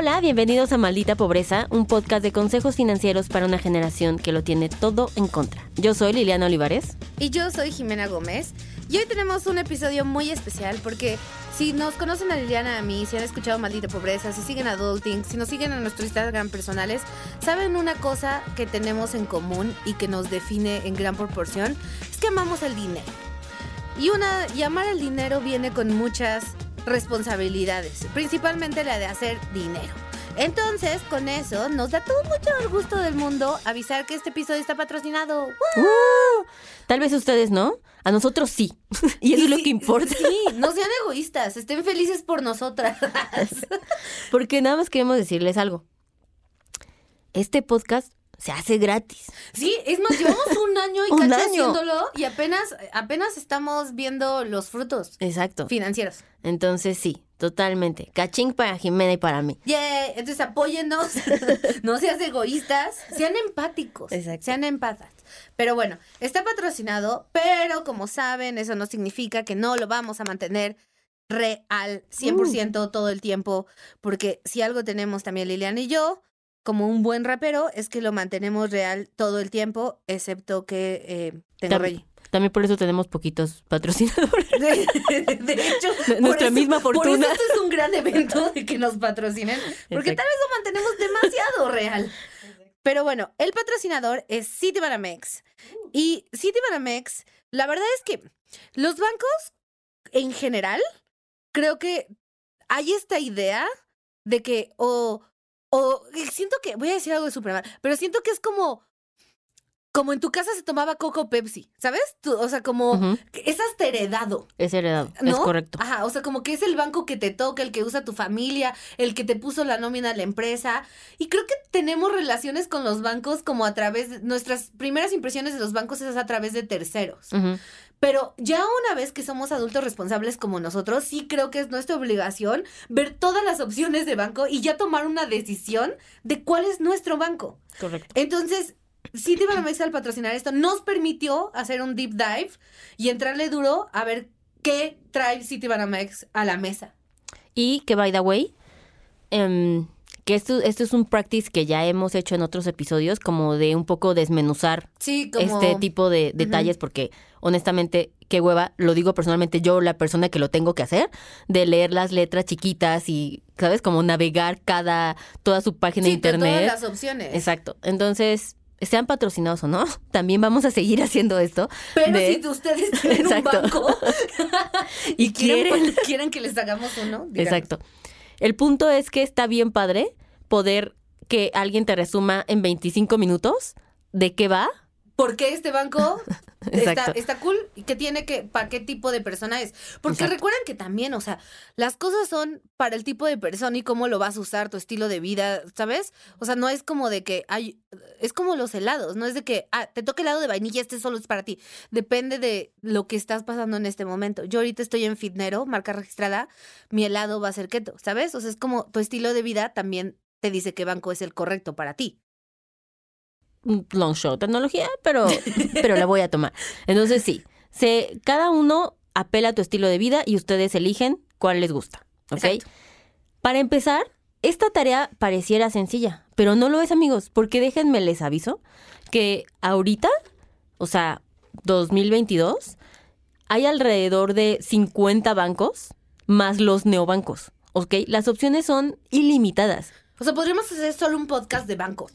Hola, bienvenidos a Maldita Pobreza, un podcast de consejos financieros para una generación que lo tiene todo en contra. Yo soy Liliana Olivares. Y yo soy Jimena Gómez. Y hoy tenemos un episodio muy especial porque si nos conocen a Liliana a mí, si han escuchado Maldita Pobreza, si siguen Adulting, si nos siguen en nuestros Instagram personales, saben una cosa que tenemos en común y que nos define en gran proporción, es que amamos el dinero. Y, una, y amar el dinero viene con muchas responsabilidades, principalmente la de hacer dinero. Entonces, con eso, nos da todo mucho el gusto del mundo avisar que este episodio está patrocinado. Uh, tal vez ustedes no, a nosotros sí. y eso es lo que importa. Sí, no sean egoístas, estén felices por nosotras. Porque nada más queremos decirles algo. Este podcast se hace gratis. Sí, es más, llevamos un año y Un cacho año. haciéndolo y apenas, apenas estamos viendo los frutos Exacto. financieros. Entonces sí, totalmente. Cachín para Jimena y para mí. Yeah, entonces apóyennos, no seas egoístas, sean empáticos, Exacto. sean empatas. Pero bueno, está patrocinado, pero como saben, eso no significa que no lo vamos a mantener real 100% todo el tiempo, porque si algo tenemos también Liliana y yo, como un buen rapero, es que lo mantenemos real todo el tiempo, excepto que eh, tengo Tam- rey. También por eso tenemos poquitos patrocinadores. De, de hecho, por Nuestra misma Por fortuna. eso este es un gran evento de que nos patrocinen, porque Exacto. tal vez lo mantenemos demasiado real. Pero bueno, el patrocinador es Citibanamex. Y Citibanamex, la verdad es que los bancos en general, creo que hay esta idea de que, o, o siento que, voy a decir algo de súper mal, pero siento que es como, como en tu casa se tomaba Coco Pepsi, ¿sabes? Tú, o sea, como, es hasta heredado. Es heredado. ¿No? Es correcto. Ajá, o sea, como que es el banco que te toca, el que usa tu familia, el que te puso la nómina a la empresa. Y creo que tenemos relaciones con los bancos como a través de nuestras primeras impresiones de los bancos es a través de terceros. Pero ya una vez que somos adultos responsables como nosotros, sí creo que es nuestra obligación ver todas las opciones de banco y ya tomar una decisión de cuál es nuestro banco. Correcto. Entonces, Citibanamex al patrocinar esto nos permitió hacer un deep dive y entrarle duro a ver qué trae Citibanamex a la mesa. Y que, by the way, em, que esto, esto es un practice que ya hemos hecho en otros episodios, como de un poco desmenuzar Sí, como... este tipo de detalles, porque honestamente, qué hueva, lo digo personalmente yo, la persona que lo tengo que hacer, de leer las letras chiquitas y, ¿sabes? Como navegar cada, toda su página Sí, de internet. todas las opciones. Exacto. Entonces, sean patrocinados o no, también vamos a seguir haciendo esto. Pero de- si ustedes tienen Exacto. un banco Y quieren- quieren que les hagamos uno, díganos. Exacto. El punto es que está bien padre poder que alguien te resuma en 25 minutos de qué va. ¿Por qué este banco Exacto. está cool? ¿Y qué tiene que, para qué tipo de persona es? Porque Exacto. recuerden que también, o sea, las cosas son para el tipo de persona y cómo lo vas a usar, tu estilo de vida, ¿sabes? O sea, no es como de que hay, es como los helados, no es de que, ah, te toca helado de vainilla, este solo es para ti. Depende de lo que estás pasando en este momento. Yo ahorita estoy en Fitnero, marca registrada, mi helado va a ser keto, ¿sabes? O sea, es como tu estilo de vida también te dice qué banco es el correcto para ti. Long show tecnología, pero, pero la voy a tomar. Entonces, sí, se, cada uno apela a tu estilo de vida y ustedes eligen cuál les gusta. ¿Ok? Exacto. Para empezar, esta tarea pareciera sencilla, pero no lo es, amigos, porque déjenme les aviso que ahorita, o sea, 2022, hay alrededor de 50 bancos más los neobancos. ¿Ok? Las opciones son ilimitadas. O sea, podríamos hacer solo un podcast de bancos.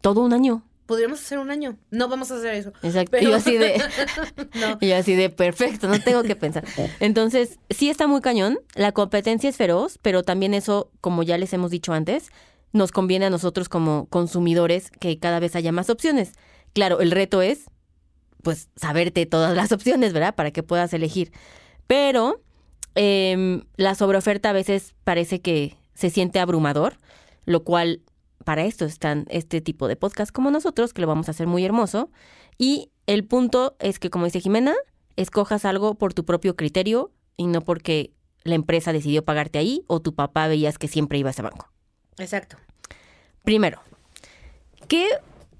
Todo un año. Podríamos hacer un año. No vamos a hacer eso. Exacto. Pero- Y yo así de. No. Y yo así de perfecto, no tengo que pensar. Entonces, sí está muy cañón. La competencia es feroz, pero también eso, como ya les hemos dicho antes, nos conviene a nosotros como consumidores que cada vez haya más opciones. Claro, el reto es, pues, saberte todas las opciones, ¿verdad? Para que puedas elegir. Pero em, la sobreoferta a veces parece que se siente abrumador, lo cual para esto están este tipo de podcast como nosotros, que lo vamos a hacer muy hermoso. Y el punto es que, como dice Jimena, escojas algo por tu propio criterio y no porque la empresa decidió pagarte ahí o tu papá veías que siempre iba a ese banco. Exacto. Primero, ¿qué?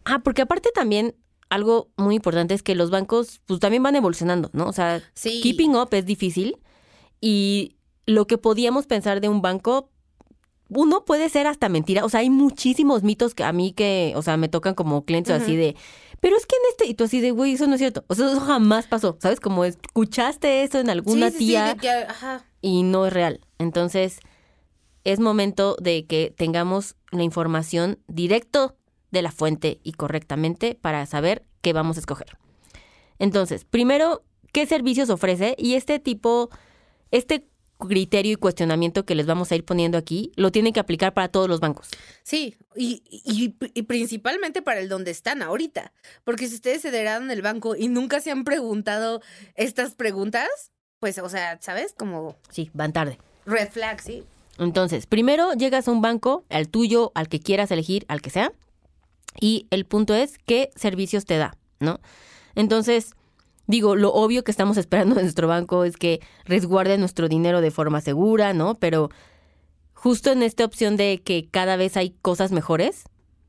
Ah, porque aparte también algo muy importante es que los bancos pues también van evolucionando, ¿no? O sea, Sí. keeping up es difícil y lo que podíamos pensar de un banco uno puede ser hasta mentira. O sea, hay muchísimos mitos que a mí que, o sea, me tocan como clientes así de, pero es que en este, y tú así de, güey, eso no es cierto. O sea, eso jamás pasó, ¿sabes? Como escuchaste eso en alguna Sí, sí, sí, tía que, ajá. y no es real. Entonces, es momento de que tengamos la información directo de la fuente y correctamente para saber qué vamos a escoger. Entonces, primero, ¿qué servicios ofrece? Y este tipo, este criterio y cuestionamiento que les vamos a ir poniendo aquí, lo tienen que aplicar para todos los bancos. Sí, y, y- y principalmente para el donde están ahorita. Porque si ustedes se heredaron el banco y nunca se han preguntado estas preguntas, pues, o sea, ¿sabes? Como Sí, van tarde. red flag, ¿sí? Entonces, primero llegas a un banco, al tuyo, al que quieras elegir, al que sea, y el punto es qué servicios te da, ¿no? Entonces, digo, lo obvio que estamos esperando de nuestro banco es que resguarde nuestro dinero de forma segura, ¿no? Pero justo en esta opción de que cada vez hay cosas mejores,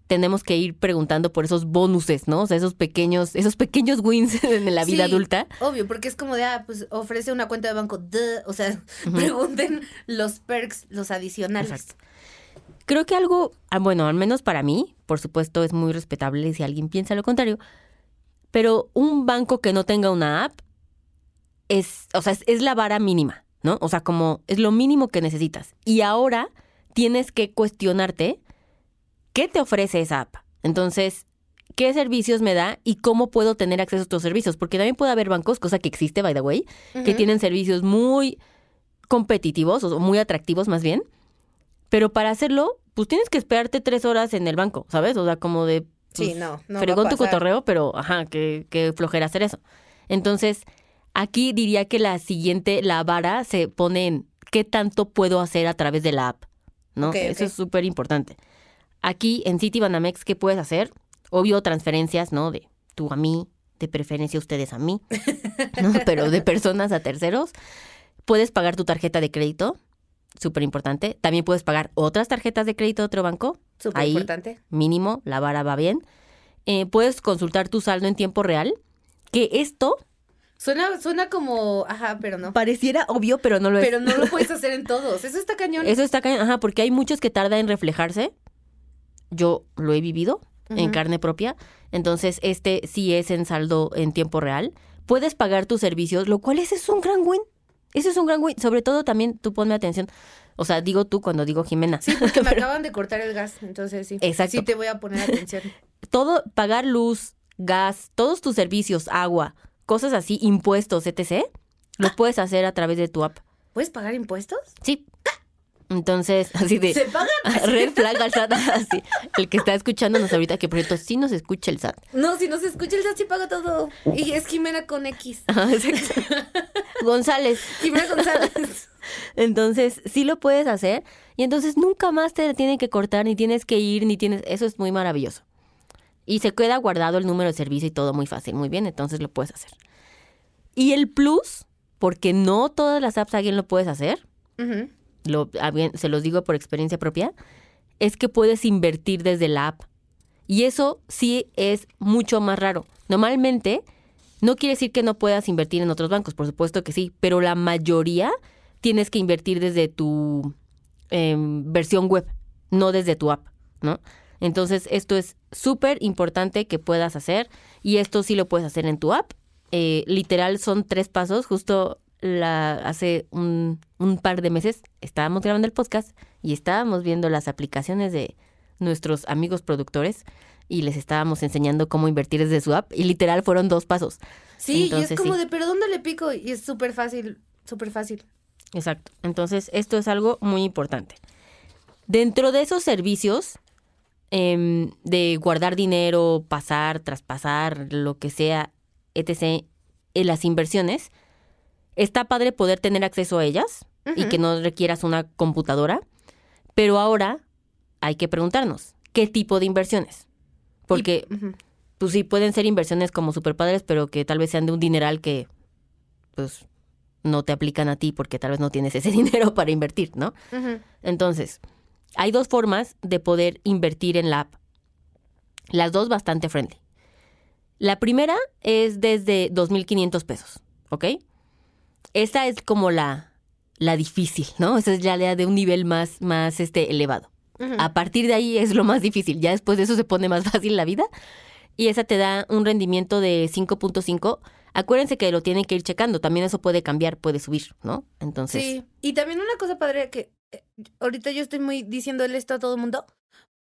tenemos que ir preguntando por esos bonuses, ¿no? O sea, esos pequeños, esos pequeños wins en la vida Sí, adulta. Obvio, porque es como de, ah, pues ofrece una cuenta de banco. duh. O sea, pregunten los perks, los adicionales. Exacto. Creo que algo, ah, bueno, al menos para mí, por supuesto, es muy respetable si alguien piensa lo contrario, pero un banco que no tenga una app es, o sea, es, es la vara mínima, ¿no? O sea, como es lo mínimo que necesitas. Y ahora tienes que cuestionarte qué te ofrece esa app. Entonces, ¿qué servicios me da y cómo puedo tener acceso a estos servicios? Porque también puede haber bancos, cosa que existe, by the way, que tienen servicios muy competitivos o muy atractivos más bien. Pero para hacerlo, pues tienes que esperarte tres horas en el banco, ¿sabes? O sea, como de... Sí, pues, no, no. va a fregón tu cotorreo, pero ajá, que, que flojera hacer eso. Entonces, aquí diría que la siguiente, la vara, se pone en qué tanto puedo hacer a través de la app, ¿no? Eso es súper importante. Aquí en Citibanamex, ¿qué puedes hacer? Obvio, transferencias, ¿no? De tú a mí, de preferencia ustedes a mí, ¿no? Pero de personas a terceros. Puedes pagar tu tarjeta de crédito, súper importante. También puedes pagar otras tarjetas de crédito de otro banco, Súper Ahí. importante. mínimo, la vara va bien. Eh, puedes consultar tu saldo en tiempo real, que esto Suena, suena como, ajá, pero no. pareciera obvio, pero no lo es. Pero no lo puedes hacer en todos. Eso está cañón. Eso está cañón, ajá, porque hay muchos que tarda en reflejarse. Yo lo he vivido en carne propia. Entonces, este sí es en saldo en tiempo real. Puedes pagar tus servicios, lo cual ese es un gran win. Ese es un gran win. Sobre todo también, tú ponme atención. O sea, digo tú cuando digo Jimena. Sí, porque me acaban de cortar el gas, entonces sí. Exacto. Sí te voy a poner atención. Todo, pagar luz, gas, todos tus servicios, agua, cosas así, impuestos, etc. Lo puedes hacer a través de tu app. ¿Puedes pagar impuestos? Sí. Entonces, así de... ¿Se pagan? Red flag al SAT, así. El que está escuchándonos ahorita, que por cierto sí nos escucha el SAT. No, si no se escucha el SAT sí paga todo. Y es Jimena con X. Exacto. González. Jimena González. Entonces, sí lo puedes hacer. Y entonces nunca más te tienen que cortar, ni tienes que ir, ni tienes. Eso es muy maravilloso. Y se queda guardado el número de servicio y todo muy fácil. Muy bien, entonces lo puedes hacer. Y el plus, porque no todas las apps alguien lo puedes hacer, Ujú. Lo, se los digo por experiencia propia, es que puedes invertir desde la app. Y eso sí es mucho más raro. Normalmente, no quiere decir que no puedas invertir en otros bancos, por supuesto que sí, pero la mayoría tienes que invertir desde tu em, versión web, no desde tu app, ¿no? Entonces, esto es súper importante que puedas hacer y esto sí lo puedes hacer en tu app. Eh, literal son tres pasos. Justo la, hace un, un par de meses estábamos grabando el podcast y estábamos viendo las aplicaciones de nuestros amigos productores y les estábamos enseñando cómo invertir desde su app y literal fueron dos pasos. Sí, y es como sí. de, ¿pero dónde le pico? Y es súper fácil, súper fácil. Exacto. Entonces, esto es algo muy importante. Dentro de esos servicios em, de guardar dinero, pasar, traspasar, lo que sea, etc., en las inversiones, está padre poder tener acceso a ellas y que no requieras una computadora, pero ahora hay que preguntarnos, ¿qué tipo de inversiones? Porque, Y- pues sí, pueden ser inversiones como super padres, pero que tal vez sean de un dineral que, pues, no te aplican a ti porque tal vez no tienes ese dinero para invertir, ¿no? Entonces, hay dos formas de poder invertir en la app. Las dos bastante friendly. La primera es desde 2.500 pesos, ¿ok? Esa es como la, la difícil, ¿no? Esa es ya de un nivel más, más este, elevado. A partir de ahí es lo más difícil. Ya después de eso se pone más fácil la vida. Y esa te da un rendimiento de 5.5. Acuérdense que lo tienen que ir checando. También eso puede cambiar, puede subir, ¿no? Entonces, Sí, y también una cosa padre que eh, ahorita yo estoy muy diciéndole esto a todo el mundo,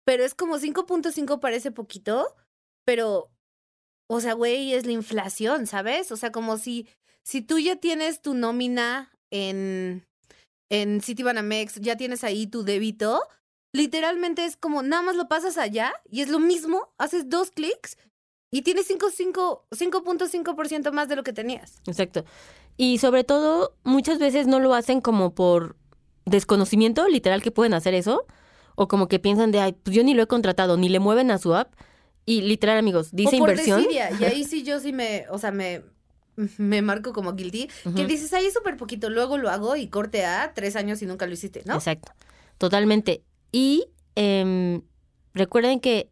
pero es como 5.5 parece poquito, pero, o sea, güey, es la inflación, ¿sabes? O sea, como si, si tú ya tienes tu nómina en, en Citibanamex, ya tienes ahí tu débito, literalmente es como nada más lo pasas allá y es lo mismo, haces dos clics y tienes 5.5 5.5% más de lo que tenías. exacto. Y sobre todo, muchas veces no lo hacen como por desconocimiento, literal, que pueden hacer eso. O como que piensan de, ay, pues yo ni lo he contratado, ni le mueven a su app. Y literal, amigos, dice o por inversión. desidia, Y ahí sí yo sí me, o sea, me, me marco como guilty. Que dices, ahí es súper poquito, luego lo hago y corte a tres años y nunca lo hiciste, ¿no? Exacto, totalmente. Y em, recuerden que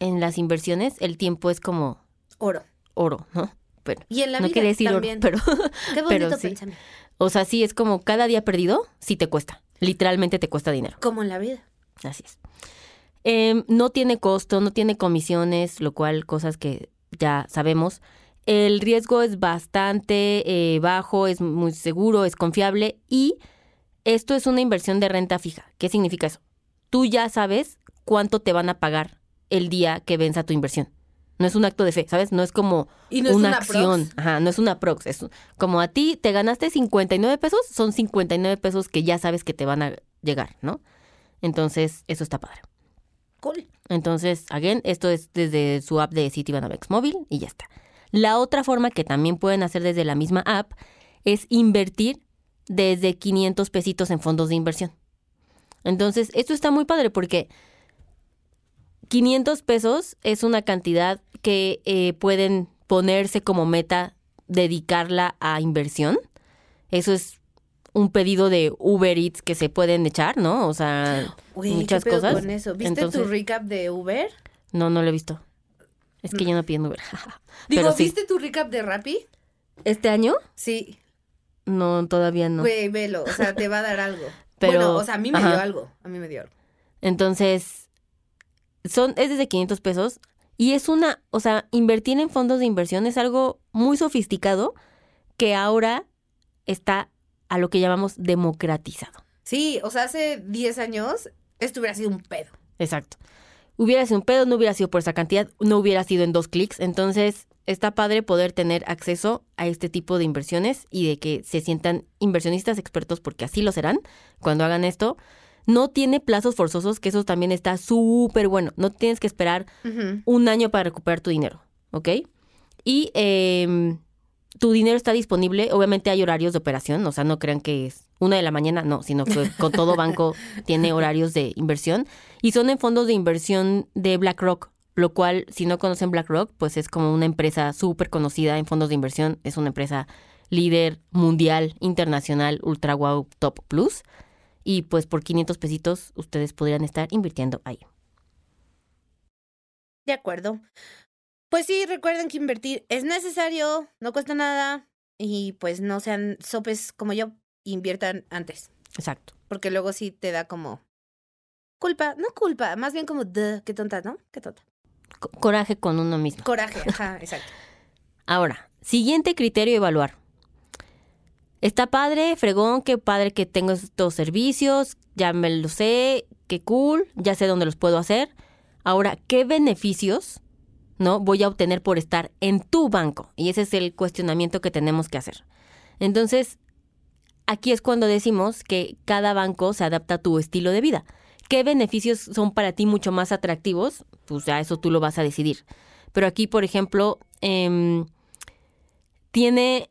en las inversiones el tiempo es como Oro. oro, ¿no? Pero, Y en la no vida decir también. oro, pero, Qué bonito pero sí. pensamiento. o sea, sí es como cada día perdido, sí te cuesta. Literalmente te cuesta dinero. Como en la vida. Así es. Em, no tiene costo, no tiene comisiones, lo cual cosas que ya sabemos. El riesgo es bastante eh, bajo, es muy seguro, es confiable y esto es una inversión de renta fija. ¿Qué significa eso? Tú ya sabes cuánto te van a pagar el día que venza tu inversión. No es un acto de fe, ¿sabes? No es como Y no es una, una acción. prox. Ajá, no es una prox. Es como a ti te ganaste 59 pesos, son 59 pesos que ya sabes que te van a llegar, ¿no? Entonces, eso está padre. Cool. Entonces, again, esto es desde su app de Citibanamex móvil y ya está. La otra forma que también pueden hacer desde la misma app es invertir desde 500 pesitos en fondos de inversión. Entonces, esto está muy padre porque 500 pesos es una cantidad que eh, pueden ponerse como meta dedicarla a inversión. Eso es un pedido de Uber Eats que se pueden echar, ¿no? O sea, muchas ¿qué pedo cosas. con eso? ¿Viste Entonces- tu recap de Uber? No, no lo he visto. Es que yo no pido Uber. Digo, Pero sí. ¿viste tu recap de Rappi? ¿Este año? Sí. No, todavía no. Güey, velo. O sea, te va a dar algo. Pero- bueno, o sea, a mí me dio algo. A mí me dio algo. Entonces, son, es desde 500 pesos y es una, o sea, invertir en fondos de inversión es algo muy sofisticado que ahora está a lo que llamamos democratizado. Sí, o sea, hace 10 años esto hubiera sido un pedo. Exacto. Hubiera sido un pedo, no hubiera sido por esa cantidad, no hubiera sido en dos clics. Entonces, está padre poder tener acceso a este tipo de inversiones y de que se sientan inversionistas expertos, porque así lo serán cuando hagan esto. No tiene plazos forzosos, que eso también está súper bueno. No tienes que esperar un año para recuperar tu dinero, ¿ok? Y em, tu dinero está disponible, obviamente hay horarios de operación, o sea, no crean que es una de la mañana, no, sino que con todo banco tiene horarios de inversión y son en fondos de inversión de BlackRock, lo cual, si no conocen BlackRock, pues es como una empresa súper conocida en fondos de inversión, es una empresa líder mundial, internacional, ultra wow, top plus. Y pues por 500 pesitos ustedes podrían estar invirtiendo ahí. De acuerdo. Pues sí, recuerden que invertir es necesario, no cuesta nada y pues no sean sopes como yo, inviertan antes, Exacto. porque luego sí te da como culpa, no culpa, más bien como duh, qué tonta, ¿no? Qué tonta. Co- coraje con uno mismo. Coraje, ajá, exacto. Ahora, siguiente criterio a evaluar. Está padre, fregón, qué padre que tengo estos servicios, ya me lo sé, qué cool, ya sé dónde los puedo hacer. Ahora, ¿qué beneficios no voy a obtener por estar en tu banco? Y ese es el cuestionamiento que tenemos que hacer. Entonces, aquí es cuando decimos que cada banco se adapta a tu estilo de vida. ¿Qué beneficios son para ti mucho más atractivos? Pues ya eso tú lo vas a decidir. Pero aquí, por ejemplo, em, tiene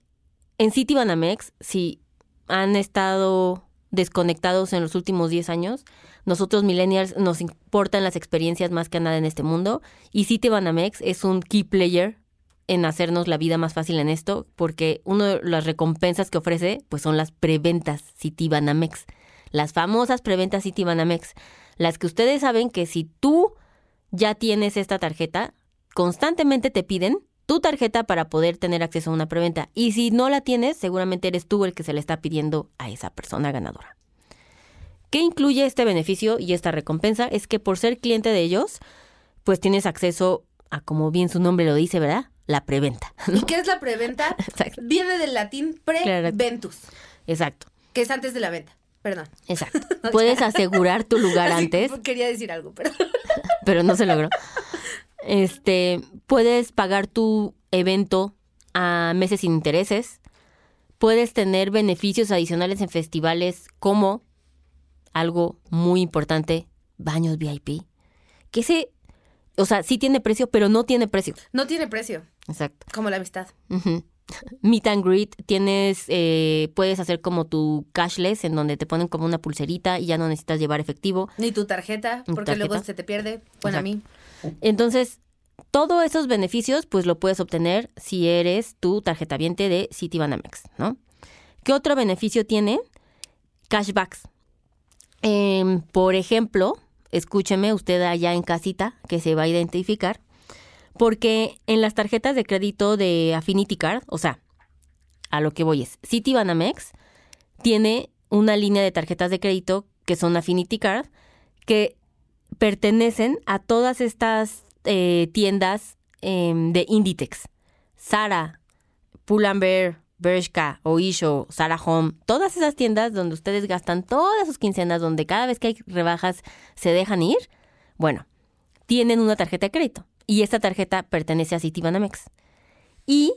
en Citibanamex, si han estado desconectados en los últimos 10 años, nosotros millennials nos importan las experiencias más que nada en este mundo y Citibanamex es un key player en hacernos la vida más fácil en esto porque una de las recompensas que ofrece pues son las preventas Citibanamex, las famosas preventas Citibanamex, las que ustedes saben que si tú ya tienes esta tarjeta, constantemente te piden tu tarjeta para poder tener acceso a una preventa. Y si no la tienes, seguramente eres tú el que se le está pidiendo a esa persona ganadora. ¿Qué incluye este beneficio y esta recompensa? Es que por ser cliente de ellos, pues tienes acceso a, como bien su nombre lo dice, ¿verdad? La preventa. ¿Y qué es la preventa? Exacto. Viene del latín preventus, Exacto, que es antes de la venta. Perdón. exacto. Puedes asegurar tu lugar Así, antes, Quería decir algo, pero pero no se logró. Este, puedes pagar tu evento a meses sin intereses. Puedes tener beneficios adicionales en festivales como algo muy importante, baños VIP. Que ese, o sea, sí tiene precio, pero no tiene precio. no tiene precio, Exacto. como la amistad. Meet and greet, tienes, eh, puedes hacer como tu cashless, en donde te ponen como una pulserita y ya no necesitas llevar efectivo. Ni tu tarjeta, porque luego se te pierde. Bueno, a mí. Entonces, todos esos beneficios, pues lo puedes obtener si eres tu tarjeta viente de Citibanamex, ¿no? ¿Qué otro beneficio tiene? Cashbacks. Em, por ejemplo, escúcheme usted allá en casita que se va a identificar, porque en las tarjetas de crédito de Affinity Card, o sea, a lo que voy es, Citibanamex tiene una línea de tarjetas de crédito que son Affinity Card, que pertenecen a todas estas eh, tiendas em, de Inditex. Zara, Pull&Bear, Bershka, Oisho, Zara Home, todas esas tiendas donde ustedes gastan todas sus quincenas, donde cada vez que hay rebajas se dejan ir, bueno, tienen una tarjeta de crédito y esta tarjeta pertenece a Citibanamex. Y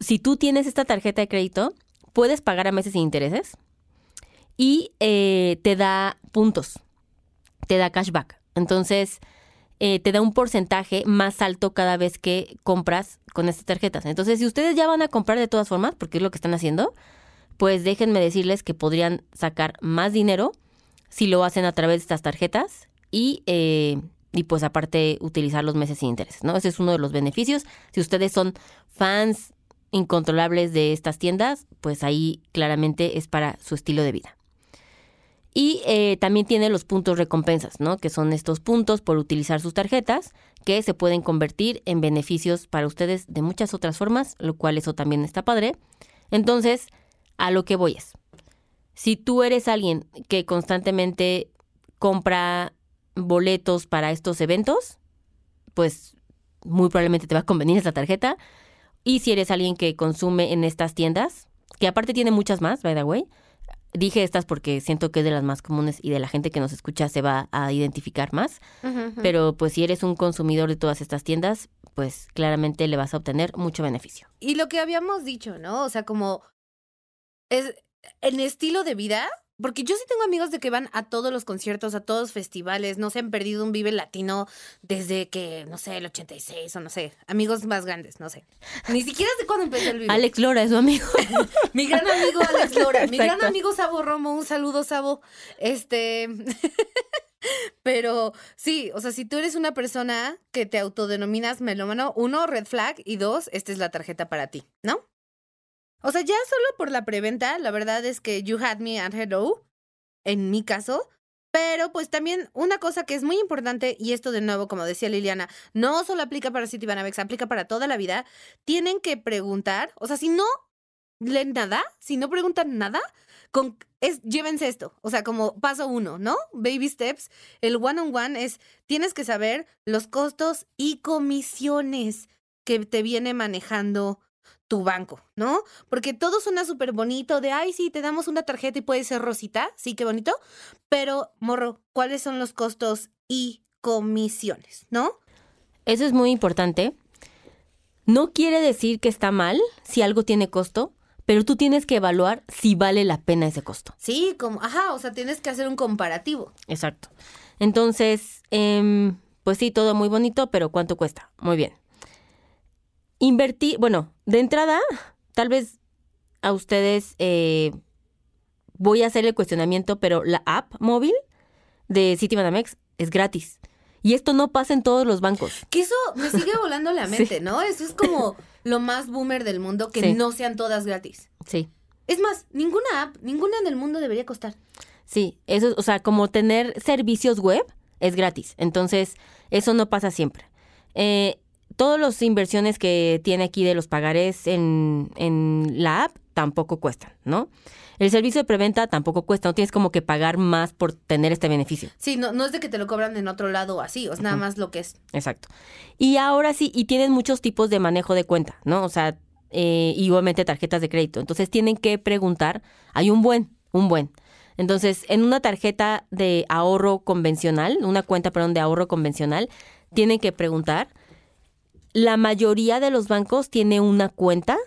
si tú tienes esta tarjeta de crédito, puedes pagar a meses sin intereses y eh, te da puntos, te da cashback. Entonces, eh, te da un porcentaje más alto cada vez que compras con estas tarjetas. Entonces, si ustedes ya van a comprar de todas formas, porque es lo que están haciendo, pues déjenme decirles que podrían sacar más dinero si lo hacen a través de estas tarjetas y, eh, y pues aparte utilizar los meses sin intereses, ¿no? Ese es uno de los beneficios. Si ustedes son fans incontrolables de estas tiendas, pues ahí claramente es para su estilo de vida. Y eh, también tiene los puntos recompensas, ¿no? Que son estos puntos por utilizar sus tarjetas que se pueden convertir en beneficios para ustedes de muchas otras formas, lo cual eso también está padre. Entonces, a lo que voy es, si tú eres alguien que constantemente compra boletos para estos eventos, pues muy probablemente te va a convenir esta tarjeta. Y si eres alguien que consume en estas tiendas, que aparte tiene muchas más, by the way, dije estas porque siento que es de las más comunes y de la gente que nos escucha se va a identificar más. Pero pues si eres un consumidor de todas estas tiendas, pues claramente le vas a obtener mucho beneficio. Y lo que habíamos dicho, ¿no? O sea, como es en estilo de vida, porque yo sí tengo amigos de que van a todos los conciertos, a todos los festivales, no se han perdido un Vive Latino desde que, no sé, el 86 o no sé, amigos más grandes, no sé. Ni siquiera sé cuándo empezó el Vive. Alex Lora es su amigo. Mi gran amigo Alex Lora, mi gran amigo Sabo Romo, un saludo Sabo. Este, pero sí, o sea, si tú eres una persona que te autodenominas melómano, uno, red flag, y dos, esta es la tarjeta para ti, ¿no? O sea, ya solo por la preventa, la verdad es que you had me at hello, en mi caso. Pero pues también una cosa que es muy importante, y esto de nuevo, como decía Liliana, no solo aplica para Citibanamex, aplica para toda la vida, tienen que preguntar, o sea, si no leen nada, si no preguntan nada, con, es, llévense esto, o sea, como paso uno, ¿no? Baby steps, el one on one es, tienes que saber los costos y comisiones que te viene manejando tu banco, ¿no? Porque todo suena súper bonito de, ay, sí, te damos una tarjeta y puede ser rosita, sí, qué bonito, pero, morro, ¿cuáles son los costos y comisiones, ¿no? Eso es muy importante. No quiere decir que está mal si algo tiene costo, pero tú tienes que evaluar si vale la pena ese costo. Sí, como, ajá, o sea, tienes que hacer un comparativo. Exacto. Entonces, em, pues sí, todo muy bonito, pero ¿cuánto cuesta? Muy bien. Invertir, bueno, de entrada, tal vez a ustedes eh, voy a hacer el cuestionamiento, pero la app móvil de Citibanamex es gratis. Y esto no pasa en todos los bancos. Que eso me sigue volando la mente, ¿no? Eso es como lo más boomer del mundo, que Sí. no sean todas gratis. Sí. Es más, ninguna app, ninguna en el mundo debería costar. Sí, eso, o sea, como tener servicios web es gratis. Entonces, eso no pasa siempre. Eh, todas las inversiones que tiene aquí de los pagarés en, en la app tampoco cuestan, ¿no? El servicio de preventa tampoco cuesta, no tienes como que pagar más por tener este beneficio. Sí, no, no es de que te lo cobran en otro lado o así, es nada más lo que es. Exacto. Y ahora sí, y tienen muchos tipos de manejo de cuenta, ¿no? O sea, eh, igualmente tarjetas de crédito. Entonces tienen que preguntar, hay un buen, un buen. Entonces, en una tarjeta de ahorro convencional, una cuenta, perdón, de ahorro convencional, tienen que preguntar. La mayoría de los bancos tiene una cuenta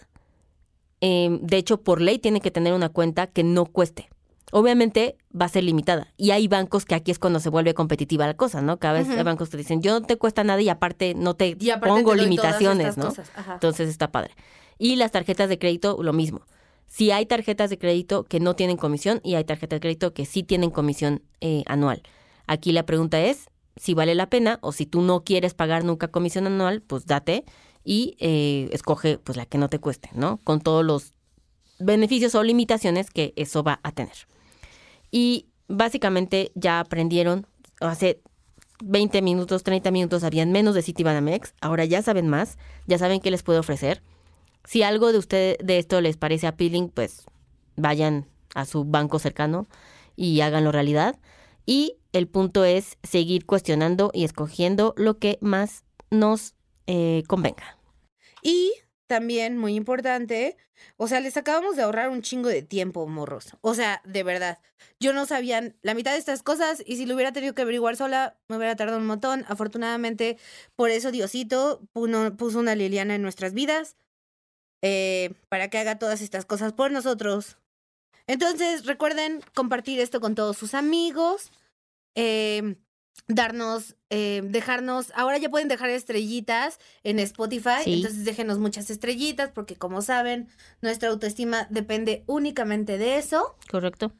Em, de hecho, por ley tiene que tener una cuenta que no cueste. Obviamente va a ser limitada. Y hay bancos que aquí es cuando se vuelve competitiva la cosa, ¿no? Cada vez hay bancos que dicen, yo no te cuesta nada y aparte no te pongo limitaciones, ¿no? Entonces está padre. Y las tarjetas de crédito, lo mismo. Si hay tarjetas de crédito que no tienen comisión y hay tarjetas de crédito que sí tienen comisión eh, anual. Aquí la pregunta es si vale la pena o si tú no quieres pagar nunca comisión anual, pues date y eh, escoge pues la que no te cueste, ¿no? Con todos los beneficios o limitaciones que eso va a tener. Y básicamente ya aprendieron, hace 20 minutos, 30 minutos habían menos de Citibanamex, ahora ya saben más, ya saben qué les puedo ofrecer. Si algo de usted de esto les parece appealing, pues vayan a su banco cercano y háganlo realidad. Y el punto es seguir cuestionando y escogiendo lo que más nos eh, convenga. Y también, muy importante, o sea, les acabamos de ahorrar un chingo de tiempo, morros. O sea, de verdad. Yo no sabía la mitad de estas cosas y si lo hubiera tenido que averiguar sola, me hubiera tardado un montón. Afortunadamente, por eso Diosito puso una Liliana en nuestras vidas eh, para que haga todas estas cosas por nosotros. Entonces, recuerden compartir esto con todos sus amigos. Eh, darnos, eh, dejarnos, ahora ya pueden dejar estrellitas en Spotify, entonces déjenos muchas estrellitas porque como saben, nuestra autoestima depende únicamente de eso. Correcto.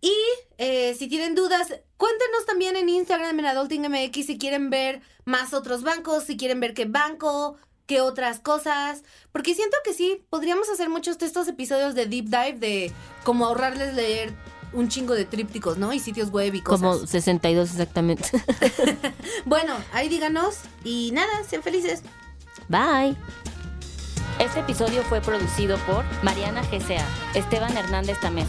Y eh, si tienen dudas, cuéntenos también en Instagram en AdultingMX si quieren ver más otros bancos, si quieren ver qué banco, qué otras cosas, porque siento que sí, podríamos hacer muchos de estos episodios de deep dive de cómo ahorrarles leer un chingo de trípticos, ¿no? Y sitios web y cosas. Como 62 exactamente. bueno, ahí díganos y nada, sean felices. Bye. Este episodio fue producido por Mariana GCA, Esteban Hernández Tamés.